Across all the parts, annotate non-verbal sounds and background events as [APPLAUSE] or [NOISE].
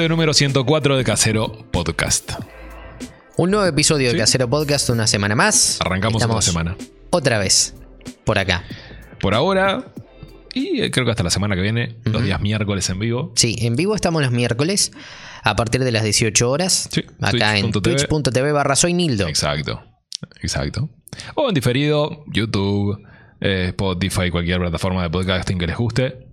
Episodio número 104 de Casero Podcast. Un nuevo episodio Sí. de Casero Podcast, una semana más. Arrancamos Estamos una semana. Otra vez por acá. Por ahora, y eh, creo que hasta la semana que viene, los días miércoles en vivo. Sí, en vivo estamos los miércoles a partir de las 18 horas. Sí, acá en twitch.tv. twitch.tv barra soy Nildo. Exacto, exacto. O en diferido, YouTube, eh, Spotify, cualquier plataforma de podcasting que les guste.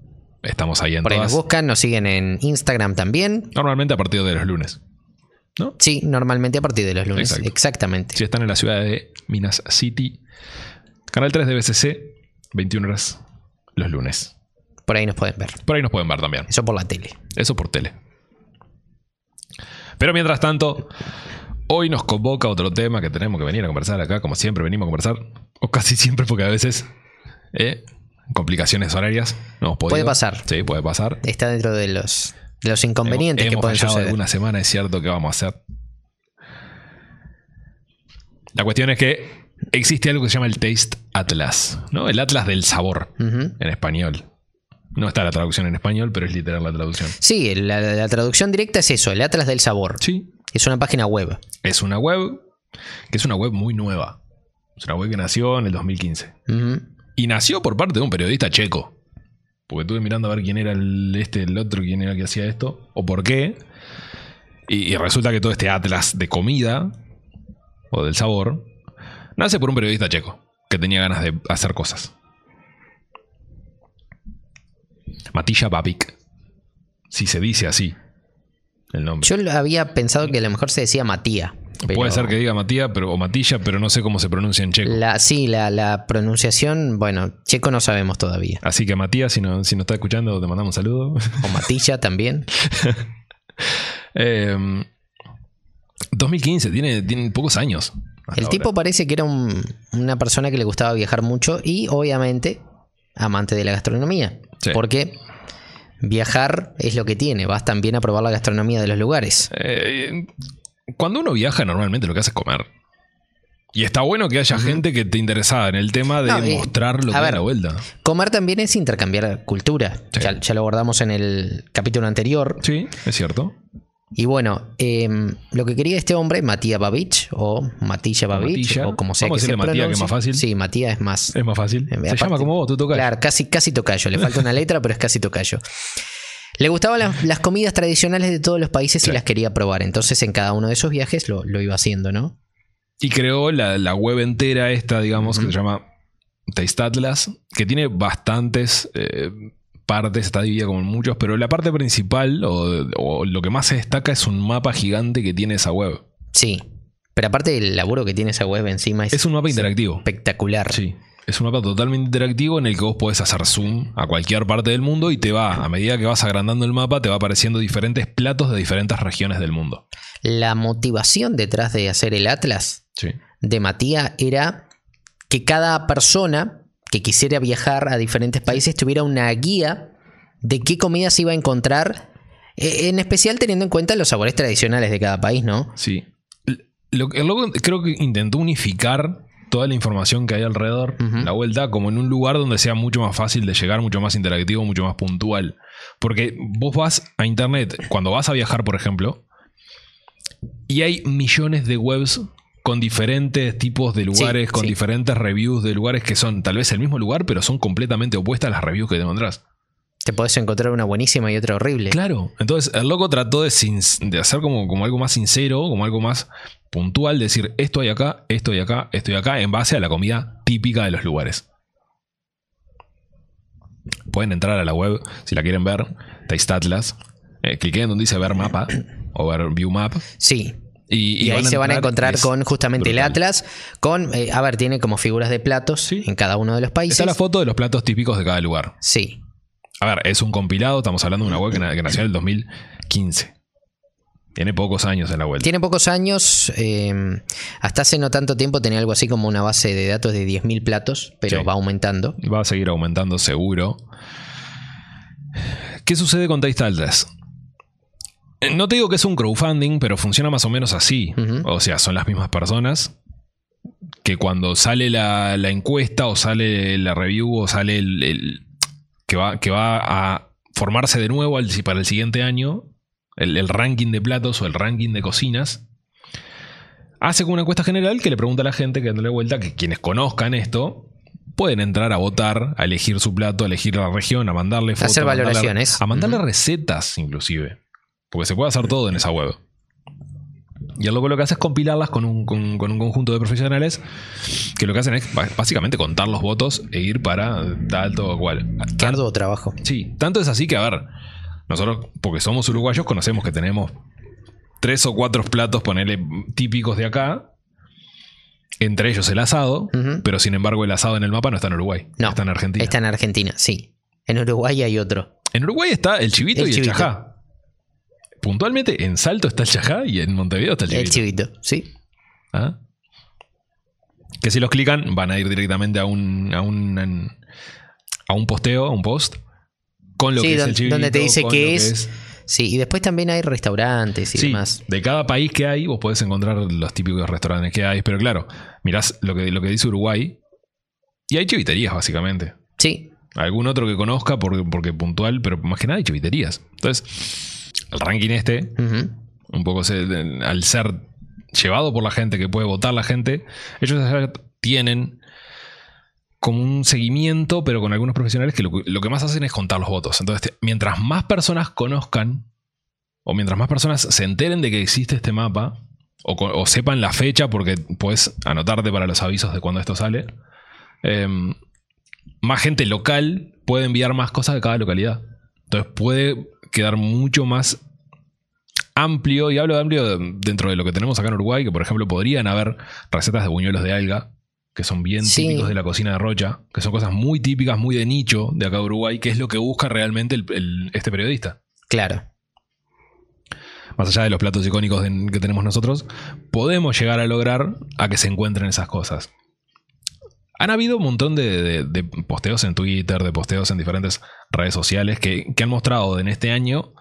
Estamos ahí en Por ahí nos buscan, nos siguen en Instagram también. Normalmente a partir de los lunes. ¿No? Sí, normalmente a partir de los lunes. Exacto. Exactamente. Si están en la ciudad de Minas City, canal 3 de BCC, 21 horas los lunes. Por ahí nos pueden ver. Por ahí nos pueden ver también. Eso por la tele. Eso por tele. Pero mientras tanto, hoy nos convoca otro tema que tenemos que venir a conversar acá, como siempre venimos a conversar, o casi siempre, porque a veces, eh, complicaciones horarias, no hemos podido. Puede pasar. Sí, puede pasar. Está dentro de los, de los inconvenientes hemos, que pueden fallado suceder. alguna semana, es cierto que vamos a hacer. La cuestión es que existe algo que se llama el Taste Atlas, ¿no? El Atlas del sabor en español. No está la traducción en español, pero es literal la traducción. Sí, la, la traducción directa es eso, el Atlas del Sabor. Sí, Es una página web. Es una web que es una web muy nueva. Es una web que nació en el 2015. Ujú. Y nació por parte de un periodista checo. Porque estuve mirando a ver quién era el este, el otro, quién era el que hacía esto, o por qué. Y, y resulta que todo este atlas de comida, o del sabor, nace por un periodista checo, que tenía ganas de hacer cosas. Matilla Babik. Si se dice así, el nombre. Yo había pensado que a lo mejor se decía Matía. Pero- Puede ser que diga Matía pero, o Matilla, pero no sé cómo se pronuncia en checo. La, sí, la, la pronunciación, bueno, checo no sabemos todavía. Así que Matías, si, no, si nos está escuchando, te mandamos un saludo. [LAUGHS] O Matilla también. [LAUGHS] Eh, 2015, tiene, tiene pocos años. El ahora. tipo parece que era un- una persona que le gustaba viajar mucho y obviamente amante de la gastronomía. Sí. Porque viajar es lo que tiene, vas también a probar la gastronomía de los lugares. Eh, cuando uno viaja, normalmente lo que hace es comer. Y está bueno que haya gente que te interesada en el tema de No, y- mostrar lo que ver. da la vuelta. Comer también es intercambiar cultura. Sí. Ya, ya lo abordamos en el capítulo anterior. Sí, es cierto. Y bueno, em, lo que quería este hombre, Matías Babich, o Matilla Babich, o como sea Vamos que se Matías, que es más fácil. Sí, Matías es más. Es más fácil. Eh, Se aparte- llama como vos, tú tocas. Claro, casi, casi tocayo. Le falta una letra, pero es casi tocayo. Le gustaban las, las comidas tradicionales de todos los países y las quería probar. Entonces, en cada uno de esos viajes lo, lo iba haciendo, ¿no? Y creó la, la web entera esta, digamos, que se llama Taste Atlas, que tiene bastantes eh, partes, está dividida como en muchos, pero la parte principal o, o lo que más se destaca es un mapa gigante que tiene esa web. Sí. Pero aparte del laburo que tiene esa web encima es, Es un mapa interactivo. espectacular. Sí. Es un mapa totalmente interactivo en el que vos podés hacer zoom a cualquier parte del mundo y te va, a medida que vas agrandando el mapa, te va apareciendo diferentes platos de diferentes regiones del mundo. La motivación detrás de hacer el Atlas Sí. de Matías era que cada persona que quisiera viajar a diferentes países tuviera una guía de qué comidas iba a encontrar, eh, en especial teniendo en cuenta los sabores tradicionales de cada país, ¿no? Sí. Lo, el loco creo que intentó unificar toda la información que hay alrededor, la vuelta, como en un lugar donde sea mucho más fácil de llegar, mucho más interactivo, mucho más puntual. Porque vos vas a internet, cuando vas a viajar, por ejemplo, y hay millones de webs con diferentes tipos de lugares, con sí. diferentes reviews de lugares que son tal vez el mismo lugar, pero son completamente opuestas a las reviews que te encontrás. Te podés encontrar una buenísima y otra horrible. Claro. Entonces, el loco trató de, sin- de hacer como, como algo más sincero, como algo más puntual, decir esto hay acá, esto hay acá, esto hay acá, en base a la comida típica de los lugares. Pueden entrar a la web si la quieren ver, Taste Atlas. Eh, cliquen donde dice ver mapa o ver view map. Sí. Y, Y, ahí se van a encontrar con justamente el. Atlas, con, eh, a ver, tiene como figuras de platos Sí. en cada uno de los países. Está la foto de los platos típicos de cada lugar. Sí. A ver, es un compilado, estamos hablando de una web que, que nació en el 2015. Tiene pocos años en la web. Tiene pocos años, eh, hasta hace no tanto tiempo tenía algo así como una base de datos de 10.000 platos, pero Sí. va aumentando. Va a seguir aumentando seguro. ¿Qué sucede con Taste Atlas? Eh, No te digo que es un crowdfunding, pero funciona más o menos así. O sea, son las mismas personas que cuando sale la, la encuesta o sale la review o sale el, el- que, va, que va a formarse de nuevo al- para el siguiente año, el, el ranking de platos o el ranking de cocinas, hace como una encuesta general que le pregunta a la gente que dándole vuelta que quienes conozcan esto pueden entrar a votar, a elegir su plato, a elegir la región, a mandarle fotos, Hacer a mandarle- valoraciones. a mandarle recetas inclusive, porque se puede hacer todo en esa web. Y el loco lo que hace es compilarlas con un, con- con un conjunto de profesionales que lo que hacen es básicamente contar los votos e ir para tal, todo cual. Qué arduo trabajo. Sí, tanto es así que, a ver, nosotros, porque somos uruguayos, conocemos que tenemos tres o cuatro platos, ponele, típicos de acá. Entre ellos el asado, pero sin embargo el asado en el mapa no está en Uruguay, No, está en Argentina. Está en Argentina, sí. En Uruguay hay otro. En Uruguay está el chivito El y chivito. el chajá. Puntualmente en Salto está el chajá y en Montevideo está el chivito. El chivito, sí. ¿Ah? Que si los clican van a ir directamente a un, a un, a un posteo, a un post, con lo Sí, que es don- el chivito. donde te dice qué lo que es. Sí, y después también hay restaurantes y Sí, demás. de cada país que hay, vos podés encontrar los típicos restaurantes que hay. Pero claro, mirás lo que, lo que dice Uruguay. Y hay chiviterías, básicamente. Sí, Algún otro que conozca porque, porque puntual, pero más que nada hay chiviterías. Entonces, el ranking este, un poco se- al ser llevado por la gente, que puede votar la gente, ellos tienen como un seguimiento, pero con algunos profesionales que lo, que lo que más hacen es contar los votos. Entonces, te- mientras más personas conozcan, o mientras más personas se enteren de que existe este mapa, o sepan la fecha, porque puedes anotarte para los avisos de cuando esto sale, em, más gente local puede enviar más cosas de cada localidad. Entonces puede quedar mucho más amplio, y hablo de amplio de- dentro de lo que tenemos acá en Uruguay, que por ejemplo podrían haber recetas de buñuelos de alga, que son bien Sí. típicos de la cocina de Rocha, que son cosas muy típicas, muy de nicho de acá de Uruguay, que es lo que busca realmente el- el- este periodista. claro. Más allá de los platos icónicos de- que tenemos nosotros, podemos llegar a lograr a que se encuentren esas cosas. Han habido un montón de, de- de posteos en Twitter, de posteos en diferentes redes sociales que, que han mostrado en este año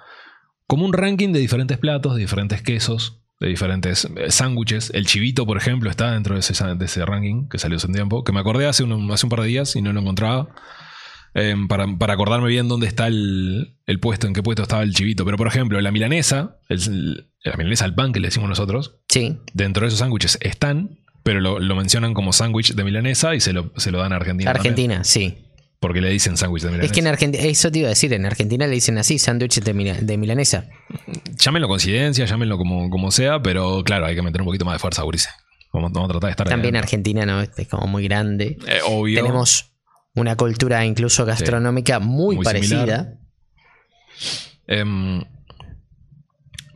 como un ranking de diferentes platos, de diferentes quesos, de diferentes eh, sándwiches. El chivito, por ejemplo, está dentro de ese, de ese ranking que salió hace un tiempo, que me acordé hace un, hace un par de días y no lo encontraba. Em, para, para acordarme bien dónde está el, el puesto, en qué puesto estaba el chivito. Pero, por ejemplo, la milanesa, el- la milanesa al pan que le decimos nosotros, Sí, dentro de esos sándwiches están, pero lo, lo mencionan como sándwich de milanesa y se lo, se lo dan a Argentina. también. Argentina, sí. porque le dicen sándwich de milanesa. Es que en Argentina, eso te iba a decir, en Argentina le dicen así, sándwiches de, mila- de milanesa. Llámenlo coincidencia, llámenlo como, como sea, pero claro, hay que meter un poquito más de fuerza, Urice. Vamos, vamos a tratar de estar También. Argentina no es como muy grande. Eh, obvio. Tenemos una cultura incluso gastronómica muy, Muy parecida. similar.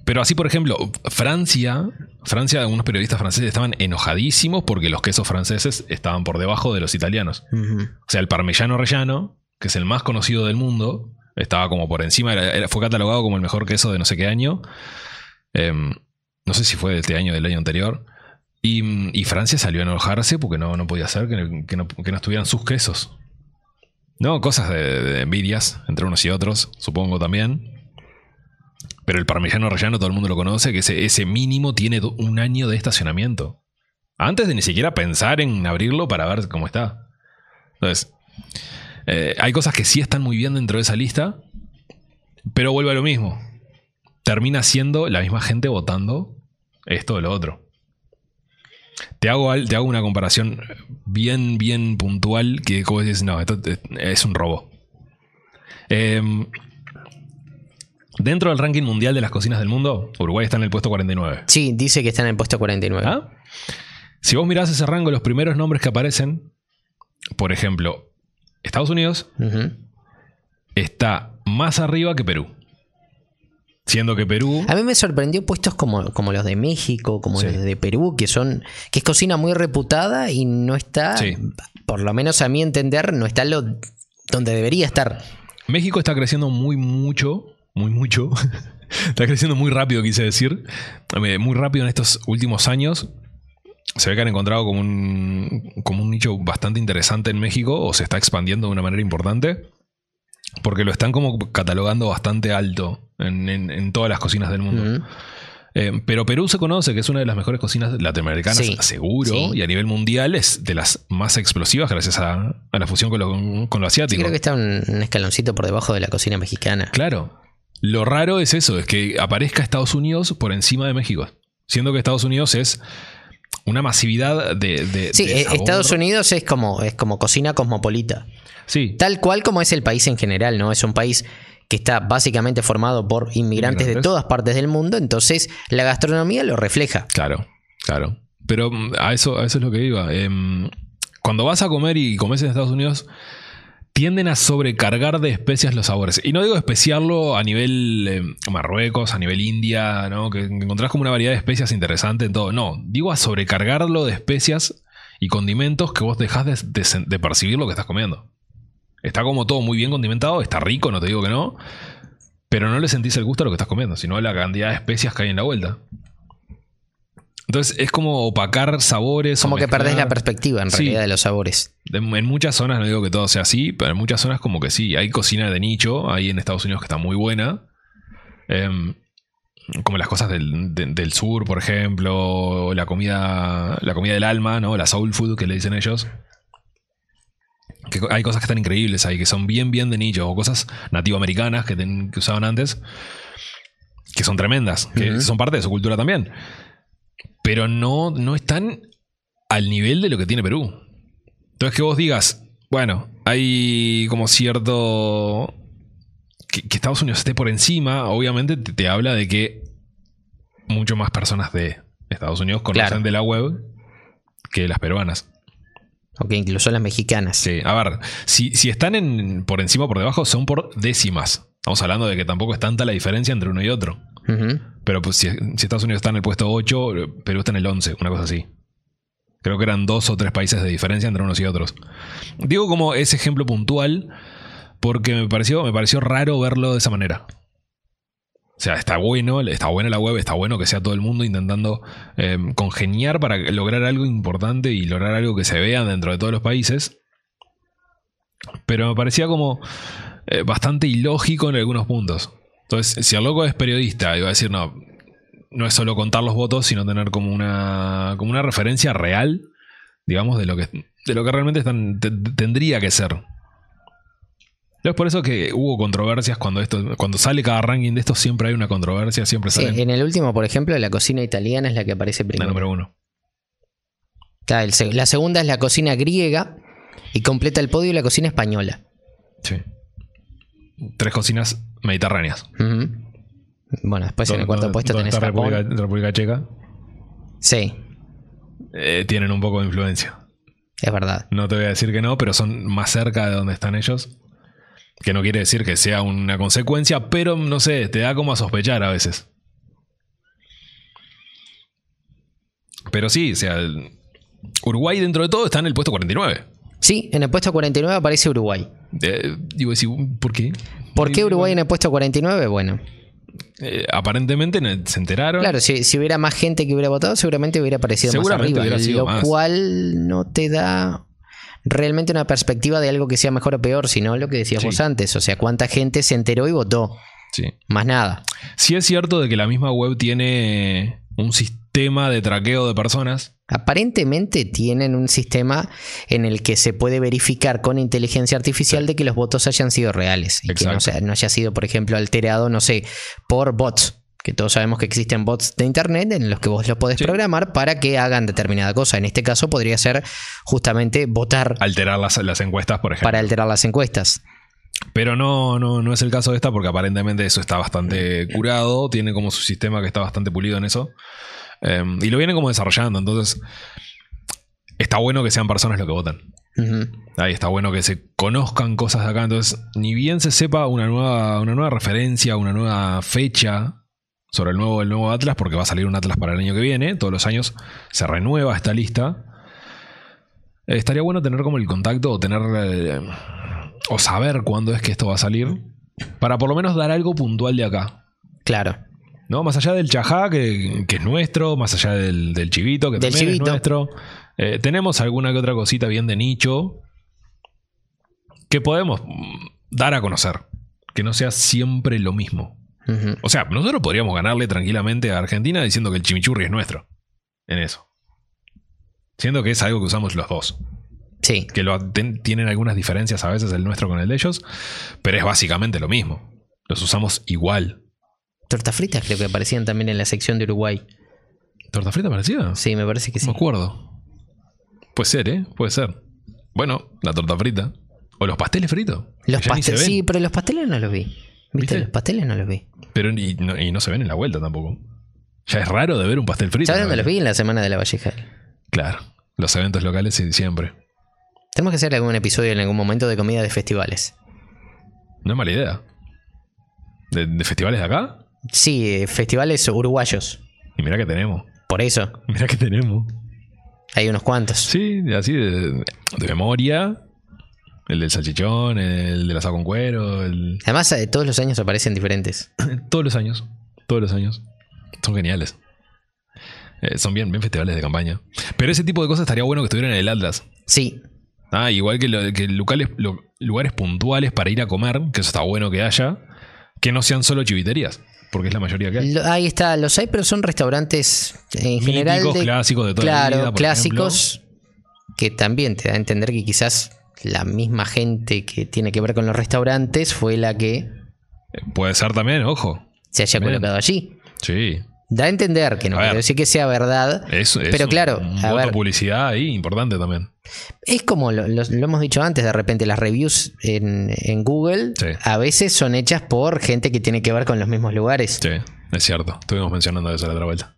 Pero así, por ejemplo, Francia, Francia, algunos periodistas franceses estaban enojadísimos porque los quesos franceses estaban por debajo de los italianos. O sea, el parmellano rellano, que es el más conocido del mundo, estaba como por encima, era- era- fue catalogado como el mejor queso de no sé qué año. Em, no sé si fue de este año o del año anterior. Y, y Francia salió a enojarse porque no, no podía ser que, que no, que no estuvieran sus quesos. No, cosas de, de envidias entre unos y otros, supongo también. Pero el parmellano rellano todo el mundo lo conoce, que ese, mínimo tiene un año de estacionamiento. Antes de ni siquiera pensar en abrirlo para ver cómo está. Entonces, eh, hay cosas que sí están muy bien dentro de esa lista, pero vuelve a lo mismo. Termina siendo la misma gente votando esto o lo otro. Te hago, te hago una comparación bien, bien puntual que como dices, no, esto es- un robo. Em, dentro del ranking mundial de las cocinas del mundo, Uruguay está en el puesto 49. Sí, dice que está en el puesto 49. ¿Ah? Si vos mirás ese rango, los primeros nombres que aparecen, por ejemplo, Estados Unidos está más arriba que Perú. Siendo que Perú. A mí me sorprendió puestos como, como los de México, como Sí. los de Perú, que son que es cocina muy reputada y no está, Sí. por lo menos a mi entender, no está lo donde debería estar. México está creciendo muy mucho, muy mucho. [LAUGHS] está creciendo muy rápido, quise decir. Eh, Muy rápido en estos últimos años. Se ve que han encontrado como un, como un nicho bastante interesante en México o se está expandiendo de una manera importante. Porque lo están como catalogando bastante alto en, en- en todas las cocinas del mundo. Eh, pero Perú se conoce que es una de las mejores cocinas latinoamericanas, Sí. seguro, Sí. y a nivel mundial es de las más explosivas gracias a, a la fusión con lo, con lo Sí, asiático. creo que está un, un escaloncito por debajo de la cocina mexicana. Claro. Lo raro es eso, es que aparezca Estados Unidos por encima de México. Siendo que Estados Unidos es una masividad de. de- Sí, de sabor. Estados Unidos es como, es como cocina cosmopolita. Sí, Tal cual como es el país en general, ¿no? Es un país que está básicamente formado por inmigrantes de todas partes del mundo, entonces la gastronomía lo refleja. claro, claro. Pero mm, a eso, a eso es lo que iba. Em, cuando vas a comer y comes en Estados Unidos, tienden a sobrecargar de especias los sabores. Y no digo especiarlo a nivel em, Marruecos, a nivel India, ¿no? Que encontrás como una variedad de especias interesante en todo. No, digo a sobrecargarlo de especias y condimentos que vos dejás de, percibir lo que estás comiendo. Está como todo muy bien condimentado, está rico, no te digo que no. Pero no le sentís el gusto a lo que estás comiendo, sino la cantidad de especias que hay en la vuelta. Entonces es como opacar sabores. Como que perdés la perspectiva en Sí. realidad de los sabores. En muchas zonas, no digo que todo sea así, pero en muchas zonas como que sí. Hay cocina de nicho, ahí en Estados Unidos que está muy buena. Em, como las cosas del, de- del sur, por ejemplo, la comida, la comida del alma, ¿no? La soul food que le dicen ellos. Que hay cosas que están increíbles ahí, que son bien, bien de nicho, o cosas nativoamericanas que, ten- que usaban antes, que son tremendas, que son parte de su cultura también. Pero no, no están al nivel de lo que tiene Perú. Entonces que vos digas, bueno, hay como cierto... Que, que Estados Unidos esté por encima, obviamente te, te habla de que mucho más personas de Estados Unidos conocen Claro. de la web que las peruanas. O que incluso las mexicanas. Sí, a ver, si, si están en, por encima o por debajo, son por décimas. Estamos hablando de que tampoco es tanta la diferencia entre uno y otro. Pero pues, si, Estados Unidos está en el puesto 8, Perú está en el 11, una cosa así. Creo que eran dos o tres países de diferencia entre unos y otros. Digo como ese ejemplo puntual porque me pareció, me pareció raro verlo de esa manera. O sea, está bueno, está buena la web, está bueno que sea todo el mundo intentando eh, congeniar para lograr algo importante y lograr algo que se vea dentro de todos los países. Pero me parecía como eh, bastante ilógico en algunos puntos. Entonces, si el loco es periodista, iba a decir, no, no es solo contar los votos, sino tener como una, como una referencia real, digamos, de lo que, de lo que realmente están- te- tendría que ser. Es por eso que hubo controversias cuando esto, cuando sale cada ranking de estos, siempre hay una controversia, siempre Sí, sale en el último, por ejemplo, la cocina italiana es la que aparece la primero. número uno. El la segunda es la cocina griega y completa el podio la cocina española. Sí. Tres cocinas mediterráneas. Bueno, después en el cuarto ¿Dónde- puesto tenés está Japón. República, República Checa. Sí, Eh, tienen un poco de influencia. es verdad. No te voy a decir que no, pero son más cerca de donde están ellos. Que no quiere decir que sea una consecuencia, pero no sé, te da como a sospechar a veces. Pero sí, o sea, Uruguay dentro de todo está en el puesto 49. Sí, en el puesto 49 aparece Uruguay. Eh, digo, ¿por qué? ¿Por qué Uruguay en el puesto 49? Bueno, Eh, aparentemente se enteraron. claro, si, si hubiera más gente que hubiera votado, seguramente hubiera aparecido Seguramente más arriba. sido lo más. cual no te da realmente una perspectiva de algo que sea mejor o peor, sino lo que decíamos Sí. antes. O sea, cuánta gente se enteró y votó. Sí. Más nada. Sí es cierto de que la misma web tiene un sistema de traqueo de personas. Aparentemente tienen un sistema en el que se puede verificar con inteligencia artificial de que los votos hayan sido reales y que no, sea- no haya sido, por ejemplo, alterado, no sé, por bots. Que todos sabemos que existen bots de internet en los que vos los podés Sí. programar para que hagan determinada cosa. En este caso podría ser justamente votar Alterar las, las encuestas, por ejemplo. para alterar las encuestas. Pero no, no, no es el caso de esta porque aparentemente eso está bastante curado, tiene como su sistema que está bastante pulido en eso. Eh, y lo vienen como desarrollando, entonces está bueno que sean personas los que votan. Ahí está bueno que se conozcan cosas de acá, entonces ni bien se sepa una nueva, una nueva referencia, una nueva fecha sobre el nuevo, el nuevo Atlas, porque va a salir un Atlas para el año que viene, todos los años se renueva esta lista. Eh, estaría bueno tener como el contacto o tener eh, o saber cuándo es que esto va a salir para por lo menos dar algo puntual de acá. Claro. ¿No? Más allá del chajá, que, que es nuestro, más allá del, del chivito, que Del también chivito. es nuestro. Eh, tenemos alguna que otra cosita bien de nicho que podemos mm, dar a conocer. Que no sea siempre lo mismo. O sea, nosotros podríamos ganarle tranquilamente a Argentina diciendo que el chimichurri es nuestro. En eso. Siendo que es algo que usamos los dos. Sí. Que lo, ten- tienen algunas diferencias a veces el nuestro con el de ellos. Pero es básicamente lo mismo. Los usamos igual. Tortas fritas creo que aparecían también en la sección de Uruguay. ¿Torta frita parecida? Sí, me parece que No sí. me acuerdo. Puede ser, ¿eh? Puede ser. Bueno, la torta frita. O los pasteles fritos. Los pasteles, sí, pero los pasteles no los vi. ¿Viste? ¿Viste? Los pasteles no los vi. Pero y no, y no se ven en la vuelta tampoco. Ya es raro de ver un pastel frito. ¿Sabes dónde los vi? En la semana de la Valleja. Claro. Los eventos locales sí, siempre. Tenemos que hacer algún episodio en algún momento de comida de festivales. No es mala idea. ¿De, de festivales de acá? Sí, festivales uruguayos. Y mira que tenemos. Por eso, [LAUGHS] Mira que tenemos. hay unos cuantos. Sí, así de, de memoria. El del salchichón, el del asado con cuero, el... Además, eh, todos los años aparecen diferentes. [CLEARS THROAT] Todos los años. Todos los años. Son geniales. Eh, son bien, bien festivales de campaña. Pero ese tipo de cosas estaría bueno que estuvieran en el Atlas. Sí, Ah, igual que, lo- que locales, lo- lugares puntuales para ir a comer, que eso está bueno que haya, que no sean solo chiviterías, porque es la mayoría que hay. ahí está, los hay, pero son restaurantes en general Míticos, de clásicos de toda la claro, vida, clásicos que también te da a entender que quizás la misma gente que tiene que ver con los restaurantes fue la que Puede ser también, ojo. se haya colocado allí. Sí. Da a entender que no A quiero decir que sea verdad, Es, es Pero un- claro, un a ver. publicidad ahí importante también. Es como lo, lo- lo hemos dicho antes, de repente las reviews en, en Google Sí. a veces son hechas por gente que tiene que ver con los mismos lugares. Sí, es cierto. Estuvimos mencionando eso la otra vuelta.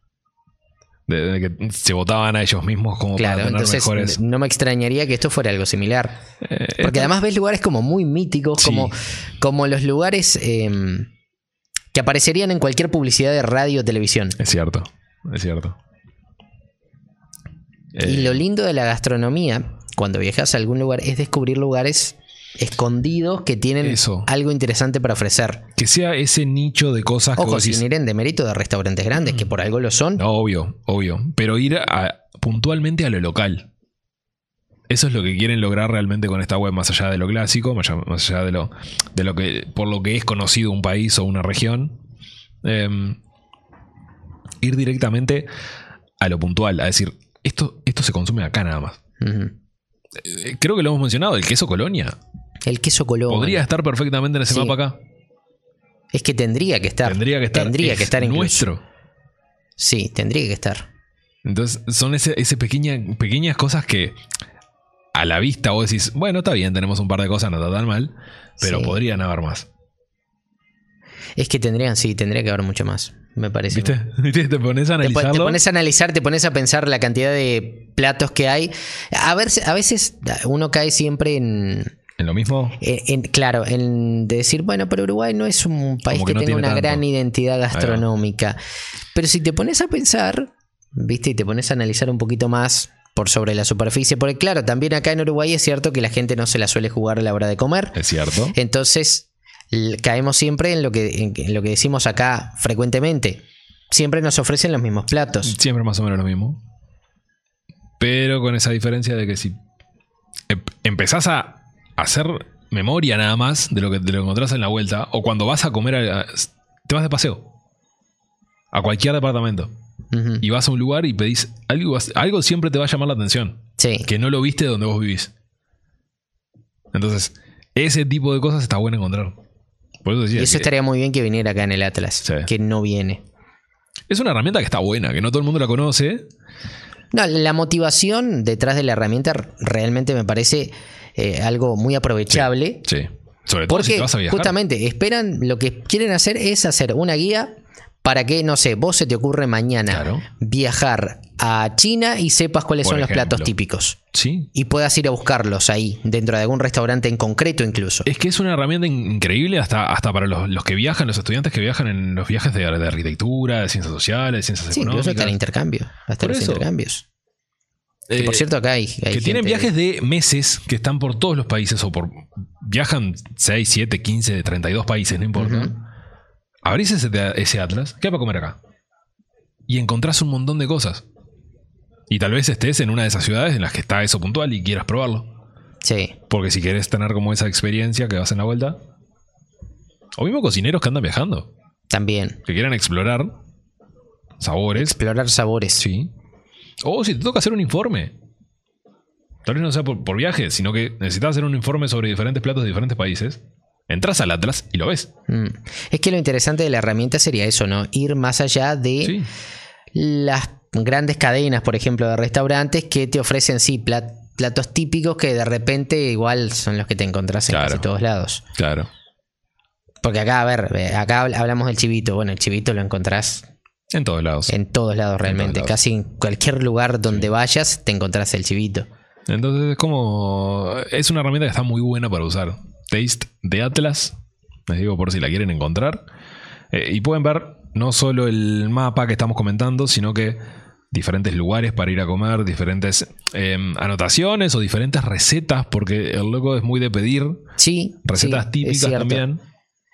De, de que se votaban a ellos mismos como Claro, para tener entonces mejores. no me extrañaría que esto fuera algo similar. Eh, Porque además ves lugares como muy míticos, Sí. como, como los lugares eh, que aparecerían en cualquier publicidad de radio o televisión. Es cierto, es cierto. Y Eh, lo lindo de la gastronomía, cuando viajas a algún lugar, es descubrir lugares escondidos que tienen Eso. algo interesante para ofrecer. que sea ese nicho de cosas que vos decís, sin ir en demérito de restaurantes grandes, que por algo lo son. No, obvio, obvio. Pero ir a- puntualmente a lo local. Eso es lo que quieren lograr realmente con esta web, más allá de lo clásico, más allá, de lo, de lo que. por lo que es conocido un país o una región. Em, ir directamente a lo puntual, a decir, esto, esto se consume acá nada más. Ujú. Eh, Creo que lo hemos mencionado, el queso colonia. El queso colón. Podría estar perfectamente en ese Sí. mapa acá. Es que tendría que estar. Tendría que estar. Tendría es que estar incluso. nuestro. Sí, tendría que estar. Entonces, son ese, ese pequeña, pequeñas cosas que a la vista vos decís, bueno, está bien, tenemos un par de cosas, no está tan mal, pero Sí. podrían haber más. Es que tendrían, sí, tendría que haber mucho más, me parece. ¿Viste? [LAUGHS] ¿Viste? Te pones a analizarlo. te pones a analizar, te pones a pensar la cantidad de platos que hay. A ver, a veces uno cae siempre en, En lo mismo, en- en- claro, en decir, bueno, pero Uruguay no es un país Como que, que no tenga tiene una tanto. gran identidad gastronómica. Pero si te pones a pensar, viste, y te pones a analizar un poquito más por sobre la superficie, porque claro, también acá en Uruguay es cierto que la gente no se la suele jugar a la hora de comer. es cierto. Entonces, caemos siempre en lo que, en, lo que decimos acá frecuentemente. Siempre nos ofrecen los mismos platos. Siempre más o menos lo mismo. Pero con esa diferencia de que si em- empezás a hacer memoria nada más de lo que te lo encontrás en la vuelta, o cuando vas a comer, a- te vas de paseo. A cualquier departamento. Y vas a un lugar y pedís algo, algo siempre te va a llamar la atención. Sí. Que no lo viste donde vos vivís. Entonces, ese tipo de cosas está bueno encontrar. Por eso decía Y eso que estaría muy bien que viniera acá en el Atlas, Sí. que no viene. es una herramienta que está buena, que no todo el mundo la conoce. No, la motivación detrás de la herramienta realmente me parece eh, algo muy aprovechable. Sí. Sobre todo si Porque te vas a viajar. justamente esperan, lo que quieren hacer es hacer una guía para que, no sé, vos se te ocurre mañana Claro. viajar a China y sepas cuáles Por son los platos típicos. Sí. Y puedas ir a buscarlos ahí, dentro de algún restaurante en concreto incluso. Es que es una herramienta in- increíble hasta, hasta para los, los que viajan, los estudiantes que viajan en los viajes de, de arquitectura, de ciencias sociales, de ciencias Sí, incluso hasta el económicas. intercambio. Hasta Por los eso. intercambios. Que por Eh, cierto, acá hay. hay que tienen viajes de meses que están por todos los países o por viajan 6, 7, 15, 32 países, no importa. Abrís ese, ese atlas, ¿qué hay para comer acá? Y encontrás un montón de cosas. Y tal vez estés en una de esas ciudades en las que está eso puntual y quieras probarlo. Sí. Porque si quieres tener como esa experiencia que vas en la vuelta. O mismo cocineros que andan viajando, También. que quieran explorar sabores. Explorar sabores. Sí. O si te toca hacer un informe. Tal vez no sea por, por viaje, sino que necesitas hacer un informe sobre diferentes platos de diferentes países. Entras al Atlas y lo ves. Mm. Es que lo interesante de la herramienta sería eso, ¿no? Ir más allá de Sí. las grandes cadenas, por ejemplo, de restaurantes que te ofrecen, sí, plat- platos típicos que de repente igual son los que te encontrás en Claro. casi todos lados. Claro. Porque acá, a ver, acá habl- hablamos del chivito. Bueno, el chivito lo encontrás En todos lados. en todos lados realmente. lados. Casi en cualquier lugar donde vayas te encontrás el chivito. Entonces es como. Es una herramienta que está muy buena para usar. Taste de Atlas. Les digo por si la quieren encontrar. Eh, y pueden ver no solo el mapa que estamos comentando, sino que diferentes lugares para ir a comer, diferentes eh, anotaciones o diferentes recetas, porque el loco es muy de pedir Sí. recetas sí, típicas también.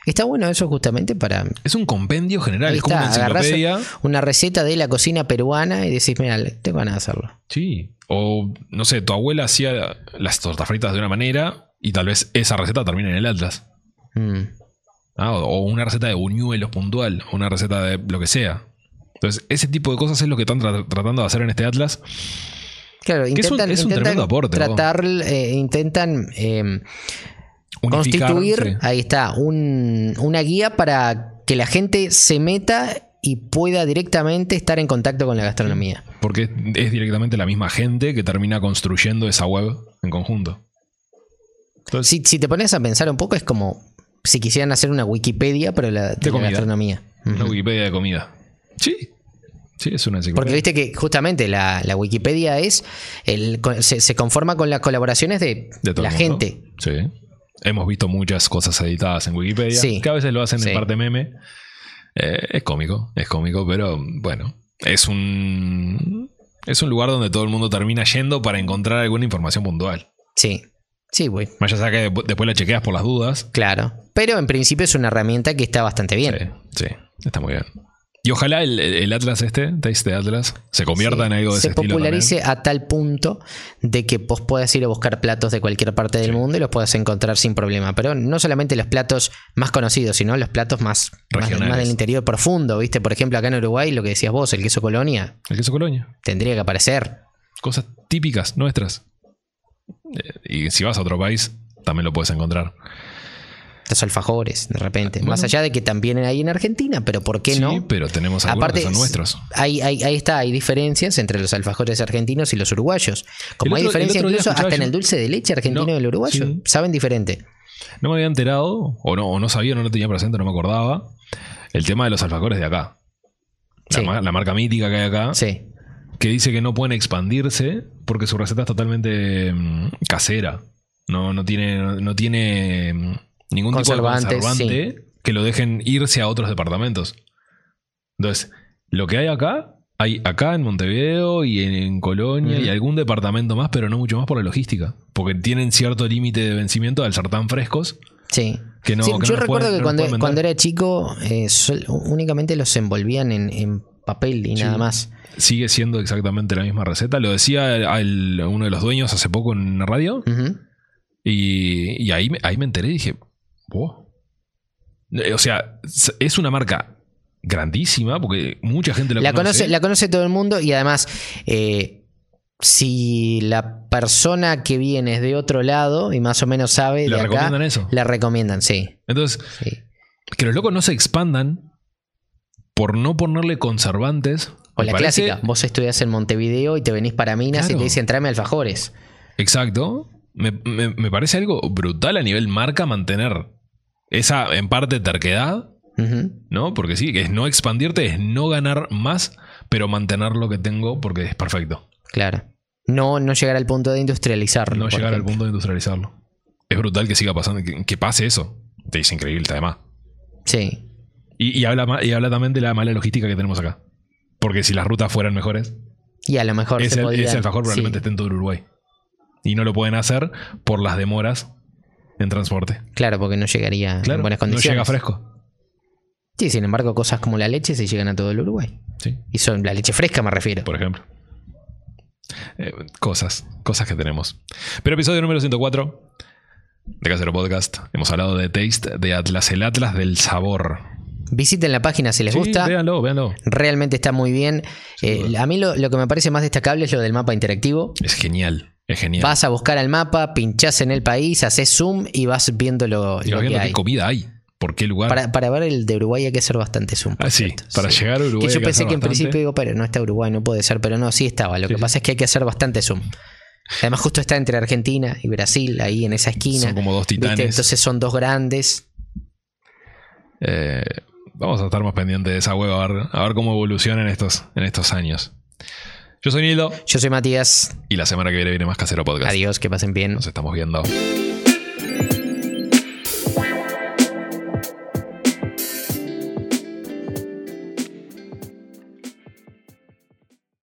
Está bueno eso justamente para... Es un compendio general, es como una enciclopedia. una receta de la cocina peruana y decís, mira, tengo ganas de hacerlo. Sí. O, no sé, tu abuela hacía las tortas fritas de una manera y tal vez esa receta termine en el Atlas. Mm. Ah, o una receta de buñuelos puntual, o una receta de lo que sea. Entonces, ese tipo de cosas es lo que están tra- tratando de hacer en este Atlas. Claro, Que es un- intentan, es un tremendo aporte, tratar, eh, intentan eh, Unificar, constituir, sí. ahí está, un- una guía para que la gente se meta y pueda directamente estar en contacto con la gastronomía. Porque es directamente la misma gente que termina construyendo esa web en conjunto. Entonces, Si, si te pones a pensar un poco, es como si quisieran hacer una Wikipedia, pero la, de, la comida. gastronomía. una. Wikipedia de comida. Sí. Sí, es una Porque viste que justamente la, la Wikipedia es el, se, se conforma con las colaboraciones de, la mundo. gente. Sí. Hemos visto muchas cosas editadas en Wikipedia. Sí. Que a veces lo hacen Sí. en parte meme. Eh, es cómico, es cómico, pero bueno. Es un. Es un lugar donde todo el mundo termina yendo para encontrar alguna información puntual. Sí, sí, güey. Más allá que despu- después la chequeas por las dudas. Claro. Pero en principio es una herramienta que está bastante bien. Sí, sí, está muy bien. Y ojalá el, el Atlas este, Taste de Atlas, se convierta Sí, en algo de se ese estilo popularice a tal punto de que vos puedas ir a buscar platos de cualquier parte del mundo y los puedas encontrar sin problema. Pero no solamente los platos más conocidos, sino los platos más, más, del interior profundo. ¿Viste? Por ejemplo, acá en Uruguay, lo que decías vos, el queso colonia. El queso colonia. tendría que aparecer. Cosas típicas nuestras. Eh, Y si vas a otro país, también lo puedes encontrar. Los alfajores, de repente. Bueno. Más allá de que también hay en Argentina, pero ¿por qué sí, no? pero tenemos algunos Aparte, que son nuestros. Hay, hay- ahí está, hay diferencias entre los alfajores argentinos y los uruguayos. Como hay otro- el diferencia otro día incluso hasta en el dulce de leche argentino No, y el uruguayo. sí. Saben diferente. No me había enterado, o no, o no sabía, no lo tenía presente, no me acordaba, el tema de los alfajores de acá. La, Sí. ma- la marca mítica que hay acá, Sí. que dice que no pueden expandirse porque su receta es totalmente mm, casera. No, no tiene, no, no tiene mm, ningún Conservantes, tipo de conservante que lo dejen irse a otros departamentos. Entonces, lo que hay acá, hay acá en Montevideo y en, en Colonia Mm. y algún departamento más, pero no mucho más por la logística. Porque tienen cierto límite de vencimiento al ser tan frescos Sí. que no. Sí, que no yo los recuerdo pueden- que no cuando, cuando era chico eh, sol- únicamente los envolvían en, en papel y Sí. nada más. Sigue siendo exactamente la misma receta. Lo decía uno de los dueños hace poco en la radio. Y, y ahí, ahí me enteré y dije, Eh, O sea, es una marca grandísima porque mucha gente la, La conoce, la conoce todo el mundo y además, eh, si la persona que viene es de otro lado y más o menos sabe ¿Le de acá, recomiendan eso? la recomiendan, sí. Entonces, sí. que los locos no se expandan por no ponerle conservantes. O la parece- clásica, vos estudias en Montevideo y te venís para Minas y te dicen tráeme alfajores. Exacto. Me, me- me parece algo brutal a nivel marca mantener esa, en parte, terquedad. ¿no? Porque sí, que es no expandirte, es no ganar más, pero mantener lo que tengo porque es perfecto. Claro. No, no llegar al punto de industrializarlo. No llegar al punto de industrializarlo. Es brutal que siga pasando, que, que pase eso. Te dice increíble, además. Sí. Y, y habla, y habla también de la mala logística que tenemos acá. Porque si las rutas fueran mejores, Y a lo mejor ese, se podría. ese alfajor sí. probablemente esté en todo Uruguay. Y no lo pueden hacer por las demoras en transporte. Claro, porque no llegaría Claro, en buenas no condiciones. llega fresco. Sí, sin embargo, cosas como la leche se llegan a todo el Uruguay. Sí, Y son la leche fresca, me refiero. por ejemplo. Eh, cosas, cosas que tenemos. Pero episodio número 104 de Casero Podcast. Hemos hablado de Taste, de Atlas, el Atlas del sabor. Visiten la página si les Sí, gusta. Véanlo, véanlo. Realmente está muy bien. Eh, a mí lo, lo que me parece más destacable es lo del mapa interactivo. Es genial. Es genial. Vas a buscar al mapa, pinchás en el país, haces zoom y vas viendo lo, y lo vas que viendo hay. qué comida hay. ¿Por qué lugar? Para, para ver el de Uruguay hay que hacer bastante zoom. Ah, sí, para llegar a Uruguay. Que yo hay pensé que en principio digo, pero no está Uruguay, no puede ser, pero no, sí estaba. Lo Sí, que pasa es que hay que hacer bastante zoom. Además, justo está entre Argentina y Brasil, ahí en esa esquina. Son como dos ¿viste? titanes. Entonces son dos grandes. Eh, vamos a estar más pendientes de esa web a ver, a ver cómo evoluciona en estos, en estos años. Yo soy Nilo Yo soy Matías. y la semana que viene viene más Casero Podcast. Adiós, que pasen bien. Nos estamos viendo.